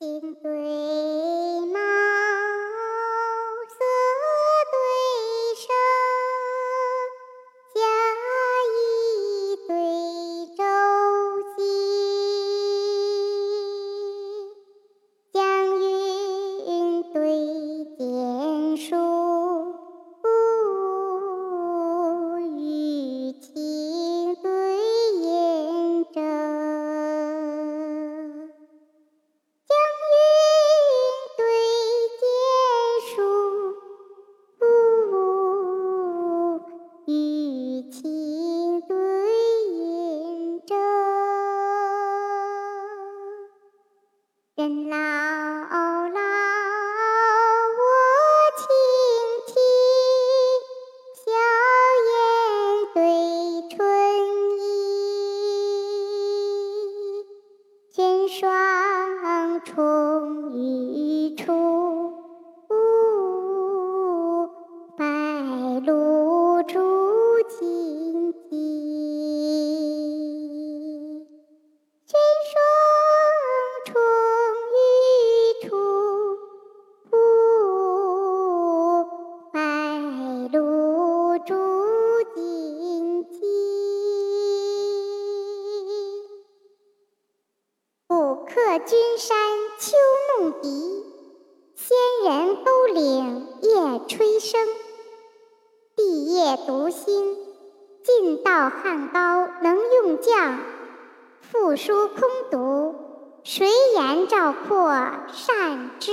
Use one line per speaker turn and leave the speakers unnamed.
青对。人老老我轻轻，笑颜对春意。千霜重雨贺君山秋弄笛，仙人勾岭夜吹笙。帝业独心，尽道汉高能用将。赋书空读，谁言赵括善知？